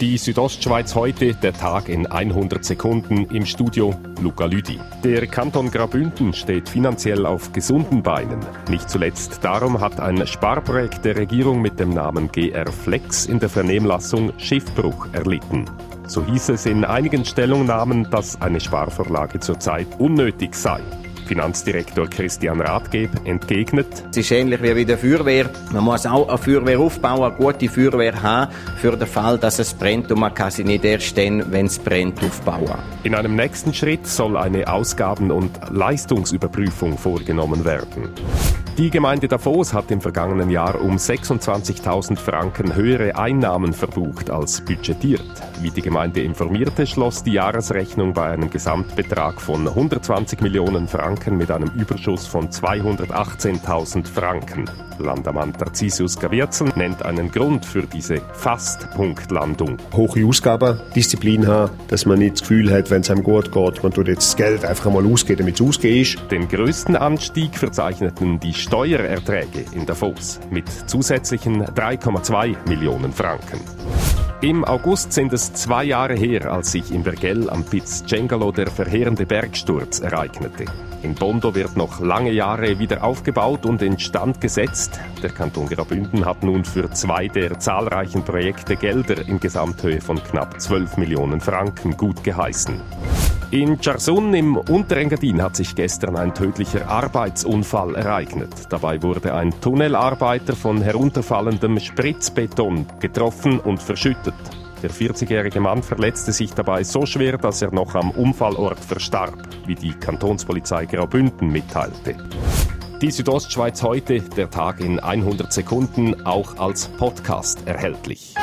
Die Südostschweiz heute, der Tag in 100 Sekunden im Studio Luca Lüdi. Der Kanton Grabünden steht finanziell auf gesunden Beinen. Nicht zuletzt darum hat ein Sparprojekt der Regierung mit dem Namen GR Flex in der Vernehmlassung Schiffbruch erlitten. So hieß es in einigen Stellungnahmen, dass eine Sparvorlage zurzeit unnötig sei. Finanzdirektor Christian Rathgeb entgegnet. Es ist ähnlich wie bei der Feuerwehr. Man muss auch eine Feuerwehr aufbauen, eine gute Feuerwehr haben, für den Fall, dass es brennt und man kann sie nicht erst dann, wenn es brennt, aufbauen. In einem nächsten Schritt soll eine Ausgaben- und Leistungsüberprüfung vorgenommen werden. Die Gemeinde Davos hat im vergangenen Jahr um 26.000 Franken höhere Einnahmen verbucht als budgetiert. Wie die Gemeinde informierte, schloss die Jahresrechnung bei einem Gesamtbetrag von 120 Millionen Franken mit einem Überschuss von 218.000 Franken. Landamann Tarcisius Gavierzel nennt einen Grund für diese Fast-Punktlandung. Hohe Ausgabendisziplin haben, dass man nicht das Gefühl hat, wenn es einem gut geht, man tut jetzt das Geld einfach einmal ausgeben, damit es ausgeht ist. Den größten Anstieg verzeichneten die Steuererträge in Davos mit zusätzlichen 3,2 Millionen Franken. Im August sind es zwei Jahre her, als sich in Vergell am Piz Cengalo der verheerende Bergsturz ereignete. In Bondo wird noch lange Jahre wieder aufgebaut und instand gesetzt. Der Kanton Graubünden hat nun für zwei der zahlreichen Projekte Gelder in Gesamthöhe von knapp 12 Millionen Franken gut geheißen. In Charsun im Unterengadin hat sich gestern ein tödlicher Arbeitsunfall ereignet. Dabei wurde ein Tunnelarbeiter von herunterfallendem Spritzbeton getroffen und verschüttet. Der 40-jährige Mann verletzte sich dabei so schwer, dass er noch am Unfallort verstarb, wie die Kantonspolizei Graubünden mitteilte. Die Südostschweiz heute, der Tag in 100 Sekunden, auch als Podcast erhältlich.